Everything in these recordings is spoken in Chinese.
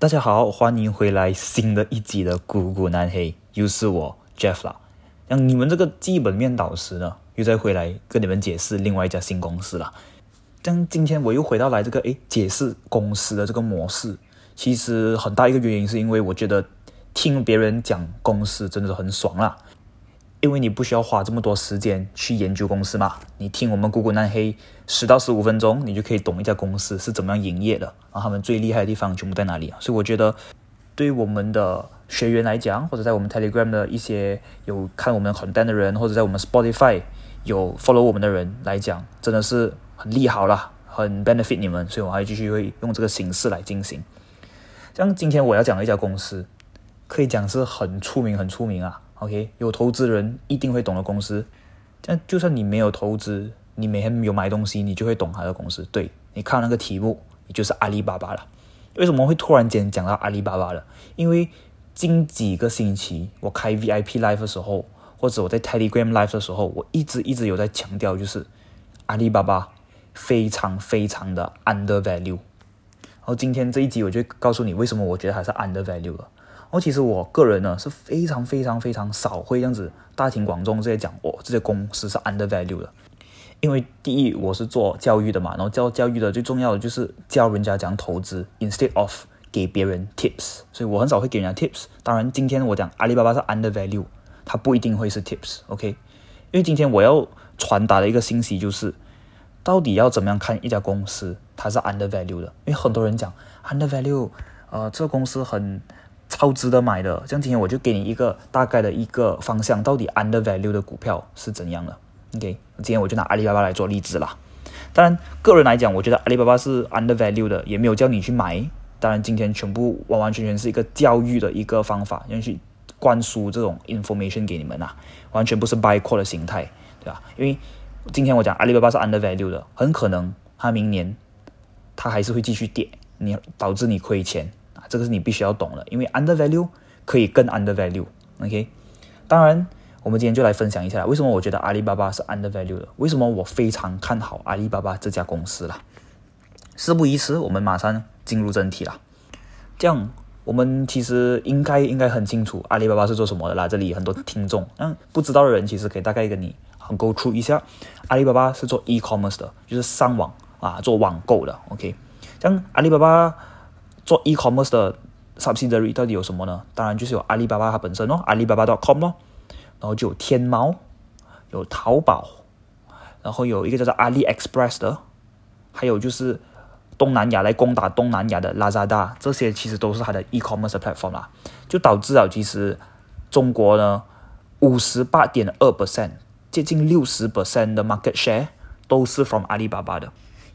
大家好，欢迎回来新的一集的《股股难黑》，又是我 Jeff 啦。像你们这个基本面导师呢，又再回来跟你们解释另外一家新公司了。像今天我又回到来这个诶，解释公司的这个模式，其实很大一个原因是因为我觉得听别人讲公司真的很爽啦。因为你不需要花这么多时间去研究公司嘛，你听我们股股难黑十到十五分钟，你就可以懂一家公司是怎么样营业的，然后他们最厉害的地方全部在哪里。所以我觉得，对我们的学员来讲，或者在我们 Telegram 的一些有看我们 content 的人，或者在我们 Spotify 有 follow 我们的人来讲，真的是很利好了，很 benefit 你们。所以我还继续会用这个形式来进行。像今天我要讲的一家公司，可以讲是很出名，很出名啊。OK，有投资人一定会懂的公司，但就算你没有投资，你每天有买东西，你就会懂它的公司。对你看那个题目，你就是阿里巴巴了。为什么会突然间讲到阿里巴巴了？因为近几个星期我开 VIP Live 的时候，或者我在 Telegram Live 的时候，我一直一直有在强调，就是阿里巴巴非常非常的 under value。然后今天这一集我就告诉你，为什么我觉得还是 under value 了。哦，其实我个人呢是非常非常非常少会这样子大庭广众这些讲哦，这些公司是 under value 的，因为第一我是做教育的嘛，然后教教育的最重要的就是教人家讲投资，instead of 给别人 tips，所以我很少会给人家 tips。当然，今天我讲阿里巴巴是 under value，它不一定会是 tips，OK？因为今天我要传达的一个信息就是，到底要怎么样看一家公司它是 under value 的？因为很多人讲 under value，呃，这个公司很。超值得买的，像今天我就给你一个大概的一个方向，到底 under value 的股票是怎样的？OK，今天我就拿阿里巴巴来做例子啦。当然，个人来讲，我觉得阿里巴巴是 under value 的，也没有叫你去买。当然，今天全部完完全全是一个教育的一个方法，要去灌输这种 information 给你们呐，完全不是 buy call 的形态，对吧？因为今天我讲阿里巴巴是 under value 的，很可能它明年它还是会继续跌，你导致你亏钱。这个是你必须要懂的，因为 under value 可以更 under value，OK？当然，我们今天就来分享一下，为什么我觉得阿里巴巴是 under value 的，为什么我非常看好阿里巴巴这家公司了。事不宜迟，我们马上进入正题了。这样，我们其实应该应该很清楚阿里巴巴是做什么的啦。这里很多听众，嗯，不知道的人其实可以大概跟你 go through 一下，阿里巴巴是做 e-commerce 的，就是上网啊，做网购的，OK？像阿里巴巴。做 e-commerce 的 subsidiary 到底有什么呢？当然就是有阿里巴巴它本身哦，阿里巴巴 .com 咯，然后就有天猫，有淘宝，然后有一个叫做阿里 Express 的，还有就是东南亚来攻打东南亚的 Lazada，这些其实都是它的 e-commerce platform 啦，就导致了其实中国呢五十八点二 percent，接近六十 percent 的 market share 都是 from 阿里巴巴的。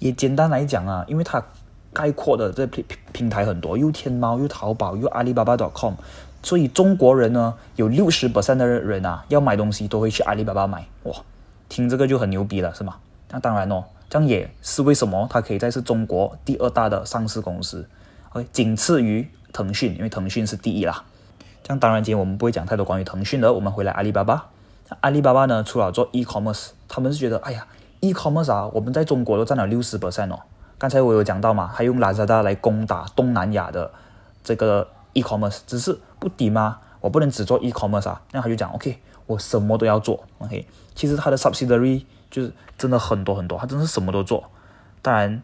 也简单来讲啊，因为它概括的这平平台很多，又天猫又淘宝又阿里巴巴 .com，所以中国人呢有六十 percent 的人啊要买东西都会去阿里巴巴买，哇，听这个就很牛逼了，是吗？那当然哦，这样也是为什么它可以再是中国第二大的上市公司，OK，仅次于腾讯，因为腾讯是第一啦。这样当然今天我们不会讲太多关于腾讯的，我们回来阿里巴巴。阿里巴巴呢，除了做 e-commerce，他们是觉得，哎呀，e-commerce 啊，我们在中国都占了六十 percent 哦。刚才我有讲到嘛，他用 Lazada 来攻打东南亚的这个 e-commerce，只是不抵吗？我不能只做 e-commerce 啊，那他就讲 OK，我什么都要做 OK。其实他的 subsidiary 就是真的很多很多，他真是什么都做。当然，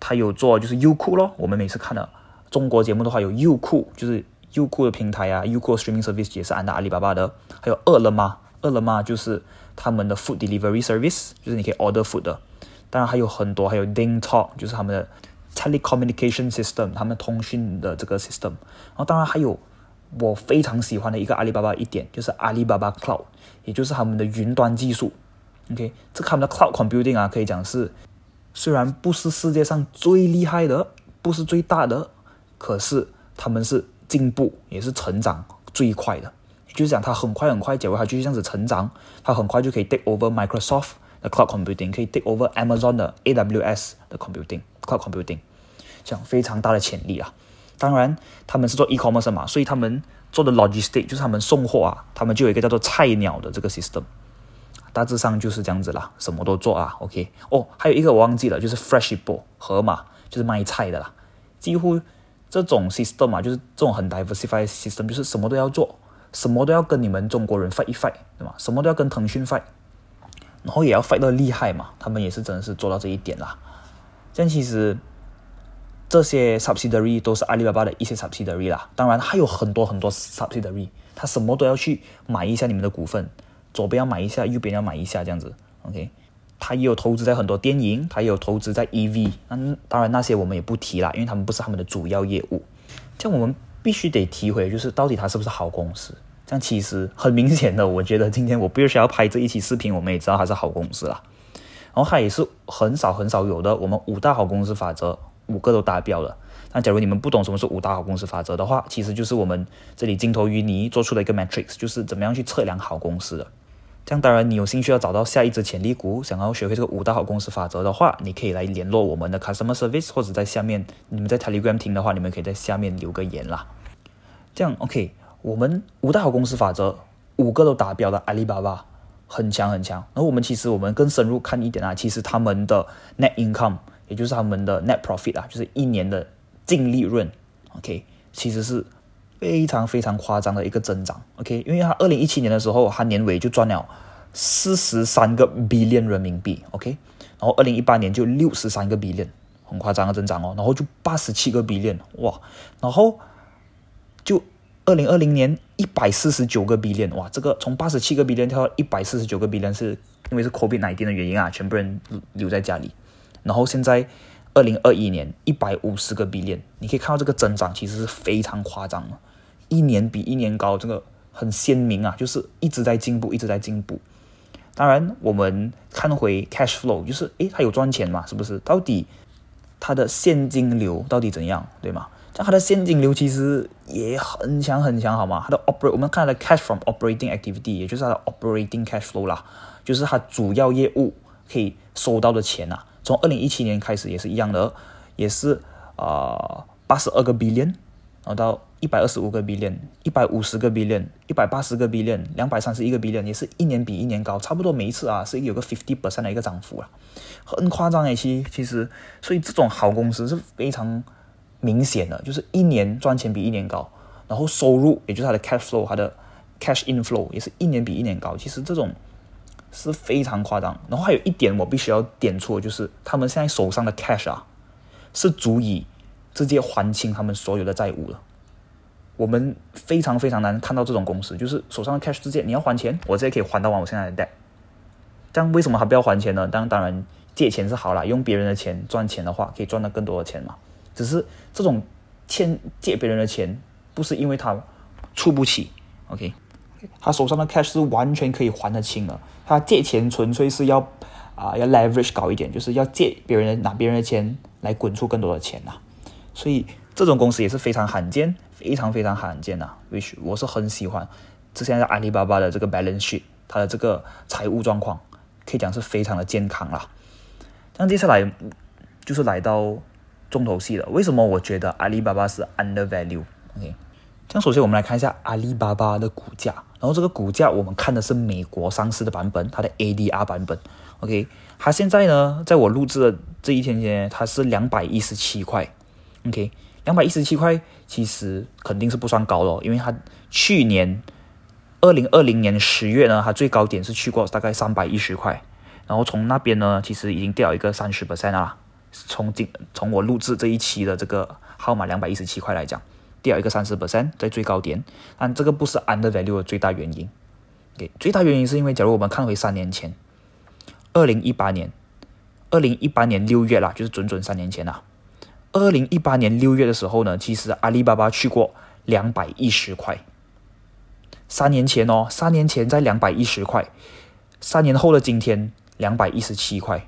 他有做就是优酷咯，我们每次看的中国节目的话，有优酷，就是优酷的平台啊，优酷 streaming service 也是按照阿里巴巴的。还有饿了么，饿了么就是他们的 food delivery service，就是你可以 order food 的。当然还有很多，还有 DingTalk，就是他们的 telecommunication system，他们通讯的这个 system。然后当然还有我非常喜欢的一个阿里巴巴一点，就是阿里巴巴 Cloud，也就是他们的云端技术。OK，这他们的 Cloud Computing 啊，可以讲是虽然不是世界上最厉害的，不是最大的，可是他们是进步也是成长最快的。就是讲它很快很快，假如它继续这样子成长，它很快就可以 take over Microsoft。Cloud computing 可以 take over Amazon 的 AWS 的 computing，Cloud computing，这样非常大的潜力啊！当然，他们是做 e-commerce 嘛，所以他们做的 logistic 就是他们送货啊，他们就有一个叫做菜鸟的这个 system，大致上就是这样子啦，什么都做啊。OK，哦，还有一个我忘记了，就是 Freshippo 盒马，就是卖菜的啦，几乎这种 system 嘛，就是这种很 diversified system，就是什么都要做，什么都要跟你们中国人 fight 一 fight，对吗？什么都要跟腾讯 fight，然后也要 fight 到厉害嘛，他们也是真的是做到这一点啦。这样其实这些 subsidiary 都是阿里巴巴的一些 subsidiary 啦，当然还有很多很多 subsidiary，他什么都要去买一下你们的股份，左边要买一下，右边要买一下，这样子，OK。他也有投资在很多电影，他也有投资在 EV，那当然那些我们也不提啦，因为他们不是他们的主要业务。这样我们必须得提回，就是到底他是不是好公司？这样其实很明显的，我觉得今天我必须要拍这一期视频，我们也知道它是好公司啦。然后它也是很少很少有的，我们五大好公司法则五个都达标了。那假如你们不懂什么是五大好公司法则的话，其实就是我们这里镜头与你做出的一个 matrix，就是怎么样去测量好公司的。这样当然，你有兴趣要找到下一只潜力股，想要学会这个五大好公司法则的话，你可以来联络我们的 customer service，或者在下面你们在 Telegram 听的话，你们可以在下面留个言啦。这样 OK，我们五大好公司法则五个都达标的阿里巴巴很强很强。然后我们其实我们更深入看一点啊，其实他们的 net income，也就是他们的 net profit 啊，就是一年的净利润，OK，其实是。非常非常夸张的一个增长，OK，因为它二零一七年的时候，它年尾就赚了四十三个 billion 人民币，OK，然后二零一八年就六十三个 billion，很夸张的增长哦，然后就八十七个 billion，哇，然后就二零二零年一百四十九个 B 链哇，这个从八十七个 B 链跳到一百四十九个 B 链是因为是 COVID 奶店的原因啊，全部人留在家里，然后现在。二零二一年一百五十个 B 链，你可以看到这个增长其实是非常夸张的，一年比一年高，这个很鲜明啊，就是一直在进步，一直在进步。当然，我们看回 cash flow，就是诶，它有赚钱嘛？是不是？到底它的现金流到底怎样，对吗？像它的现金流其实也很强很强，好吗？它的 operate，我们看它的 cash from operating activity，也就是它的 operating cash flow 啦，就是它主要业务可以收到的钱呐。从二零一七年开始也是一样的，也是啊八十二个 billion，然后到一百二十五个 billion，一百五十个 billion，一百八十个 billion，两百三十一个 billion，也是一年比一年高，差不多每一次啊是有个 fifty percent 的一个涨幅啊，很夸张诶，其其实，所以这种好公司是非常明显的，就是一年赚钱比一年高，然后收入也就是它的 cash flow，它的 cash inflow 也是一年比一年高，其实这种。是非常夸张，然后还有一点我必须要点出，就是他们现在手上的 cash 啊，是足以直接还清他们所有的债务了。我们非常非常难看到这种公司，就是手上的 cash 直接你要还钱，我直接可以还到完我现在的 debt。但为什么还不要还钱呢？当当然借钱是好了，用别人的钱赚钱的话，可以赚到更多的钱嘛。只是这种欠借别人的钱，不是因为他出不起，OK。他手上的 cash 是完全可以还得清的。他借钱纯粹是要啊，要 leverage 高一点，就是要借别人拿别人的钱来滚出更多的钱呐。所以这种公司也是非常罕见，非常非常罕见呐。which 我是很喜欢。之前在阿里巴巴的这个 balance sheet，它的这个财务状况可以讲是非常的健康啦。那接下来就是来到重头戏了。为什么我觉得阿里巴巴是 under value？OK。这样首先我们来看一下阿里巴巴的股价，然后这个股价我们看的是美国上市的版本，它的 ADR 版本。OK，它现在呢，在我录制的这一天间，它是两百一十七块。OK，两百一十七块其实肯定是不算高了，因为它去年二零二零年十月呢，它最高点是去过大概三百一十块，然后从那边呢，其实已经掉一个三十 percent 啦。从今从我录制这一期的这个号码两百一十七块来讲。掉一个三十 percent 在最高点，但这个不是 under value 的最大原因。OK，最大原因是因为，假如我们看回三年前，二零一八年，二零一八年六月啦，就是准准三年前啦。二零一八年六月的时候呢，其实阿里巴巴去过两百一十块。三年前哦，三年前在两百一十块，三年后的今天两百一十七块，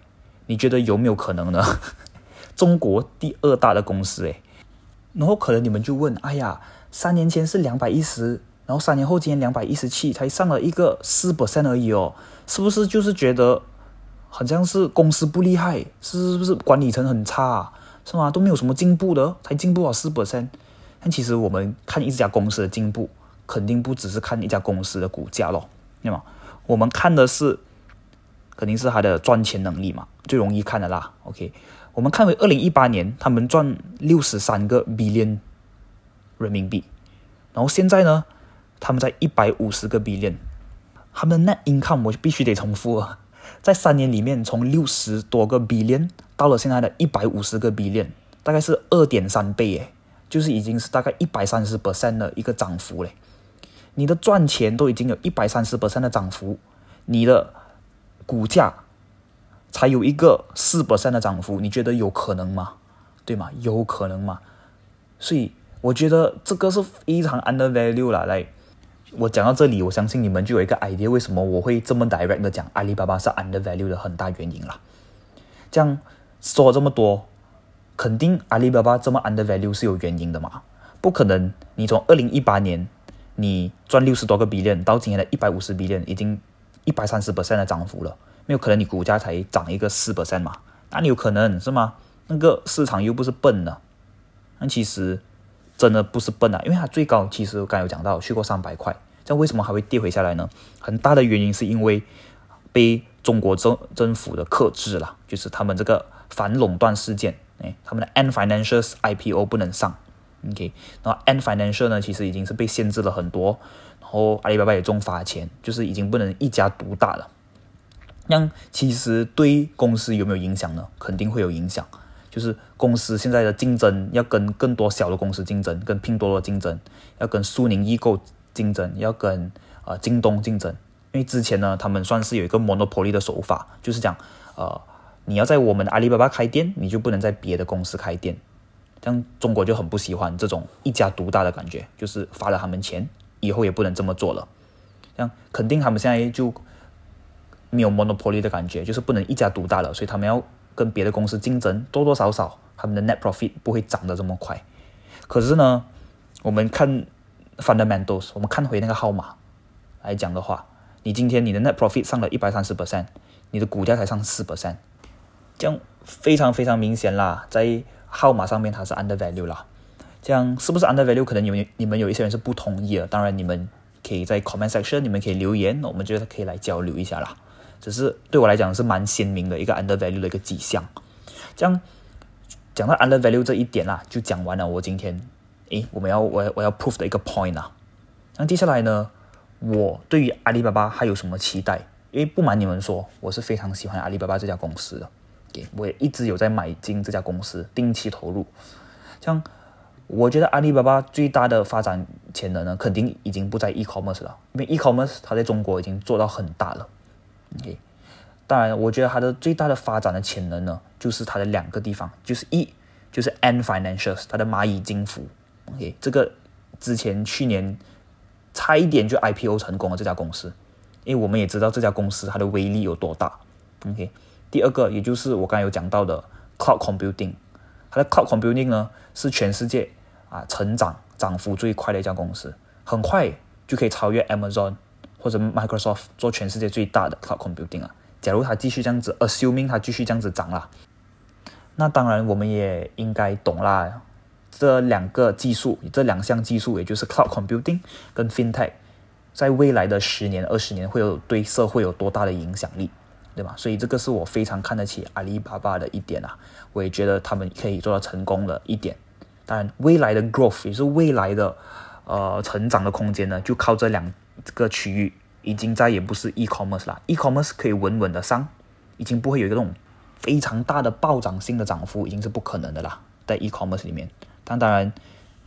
你觉得有没有可能呢？中国第二大的公司诶。然后可能你们就问：哎呀，三年前是两百一十，然后三年后今年两百一十七，才上了一个四 percent 而已哦，是不是就是觉得好像是公司不厉害，是不是管理层很差，是吗？都没有什么进步的，才进步了四 percent。但其实我们看一家公司的进步，肯定不只是看一家公司的股价咯，对吗？我们看的是肯定是它的赚钱能力嘛，最容易看的啦。OK。我们看回二零一八年，他们赚六十三个 billion 人民币，然后现在呢，他们在一百五十个 billion，他们的 net income 我就必须得重复啊，在三年里面从六十多个 billion 到了现在的一百五十个 billion，大概是二点三倍诶，就是已经是大概一百三十 percent 的一个涨幅嘞。你的赚钱都已经有一百三十 percent 的涨幅，你的股价。才有一个四百三的涨幅，你觉得有可能吗？对吗？有可能吗？所以我觉得这个是非常 undervalue 了。来，我讲到这里，我相信你们就有一个 idea，为什么我会这么 direct 的讲阿里巴巴是 undervalue 的很大原因了。这样说了这么多，肯定阿里巴巴这么 undervalue 是有原因的嘛？不可能，你从二零一八年你赚六十多个 billion 到今年的一百五十 billion，已经一百三十 percent 的涨幅了。没有可能，你股价才涨一个四 percent 嘛？哪里有可能是吗？那个市场又不是笨的，那其实真的不是笨啊，因为它最高其实我刚有讲到去过三百块，这为什么还会跌回下来呢？很大的原因是因为被中国政政府的克制了，就是他们这个反垄断事件，哎，他们的 N financials IPO 不能上，OK，然后 N Financial 呢，其实已经是被限制了很多，然后阿里巴巴也中罚钱，就是已经不能一家独大了。那其实对公司有没有影响呢？肯定会有影响。就是公司现在的竞争要跟更多小的公司竞争，跟拼多多竞争，要跟苏宁易购竞争，要跟呃京东竞争。因为之前呢，他们算是有一个 monopoly 的手法，就是讲呃，你要在我们阿里巴巴开店，你就不能在别的公司开店。这样中国就很不喜欢这种一家独大的感觉，就是罚了他们钱，以后也不能这么做了。这样肯定他们现在就。没有 monopoly 的感觉，就是不能一家独大了，所以他们要跟别的公司竞争，多多少少他们的 net profit 不会涨得这么快。可是呢，我们看 fundamentals，我们看回那个号码来讲的话，你今天你的 net profit 上了一百三十 percent，你的股价才上四 percent，这样非常非常明显啦，在号码上面它是 undervalue 啦。这样是不是 undervalue？可能你们你们有一些人是不同意的，当然你们可以在 comment section 你们可以留言，我们觉得可以来交流一下啦。只是对我来讲是蛮鲜明的一个 undervalue 的一个迹象。这样讲到 undervalue 这一点啦，就讲完了。我今天诶，我们要我我要 prove 的一个 point 啊。那接下来呢，我对于阿里巴巴还有什么期待？因为不瞒你们说，我是非常喜欢阿里巴巴这家公司的。我也一直有在买进这家公司，定期投入。这样，我觉得阿里巴巴最大的发展潜能呢，肯定已经不在 e-commerce 了，因为 e-commerce 它在中国已经做到很大了。OK，当然，我觉得它的最大的发展的潜能呢，就是它的两个地方，就是一就是 N Financials，它的蚂蚁金服。OK，这个之前去年差一点就 IPO 成功了这家公司，因为我们也知道这家公司它的威力有多大。OK，第二个也就是我刚才有讲到的 Cloud Computing，它的 Cloud Computing 呢是全世界啊成长涨幅最快的一家公司，很快就可以超越 Amazon。或者 Microsoft 做全世界最大的 cloud computing 啊，假如它继续这样子，assuming 它继续这样子涨啦，那当然我们也应该懂啦。这两个技术，这两项技术，也就是 cloud computing 跟 fintech，在未来的十年、二十年会有对社会有多大的影响力，对吧？所以这个是我非常看得起阿里巴巴的一点啊，我也觉得他们可以做到成功的一点。当然，未来的 growth 也是未来的呃成长的空间呢，就靠这两。个区域已经再也不是 e-commerce 了，e-commerce 可以稳稳的上，已经不会有一个这种非常大的暴涨性的涨幅，已经是不可能的啦，在 e-commerce 里面。但当然，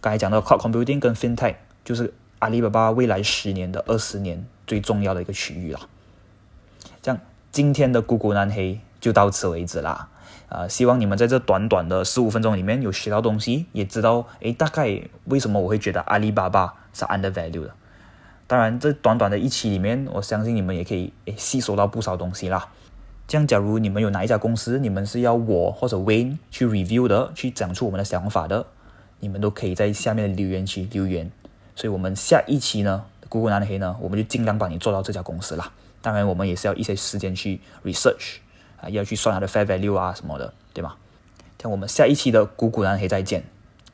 刚才讲到 cloud computing 跟 fintech，就是阿里巴巴未来十年的二十年最重要的一个区域啦。这样，今天的股股难黑就到此为止啦。啊，希望你们在这短短的十五分钟里面有学到东西，也知道诶，大概为什么我会觉得阿里巴巴是 undervalue 的。当然，这短短的一期里面，我相信你们也可以诶吸收到不少东西啦。这样，假如你们有哪一家公司，你们是要我或者 Wayne 去 review 的，去讲出我们的想法的，你们都可以在下面留言区留言。所以，我们下一期呢，姑姑南黑呢，我们就尽量帮你做到这家公司啦。当然，我们也是要一些时间去 research 啊，要去算它的 fair value 啊什么的，对吗？像我们下一期的股股南黑再见，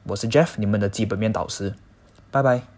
我是 Jeff，你们的基本面导师，拜拜。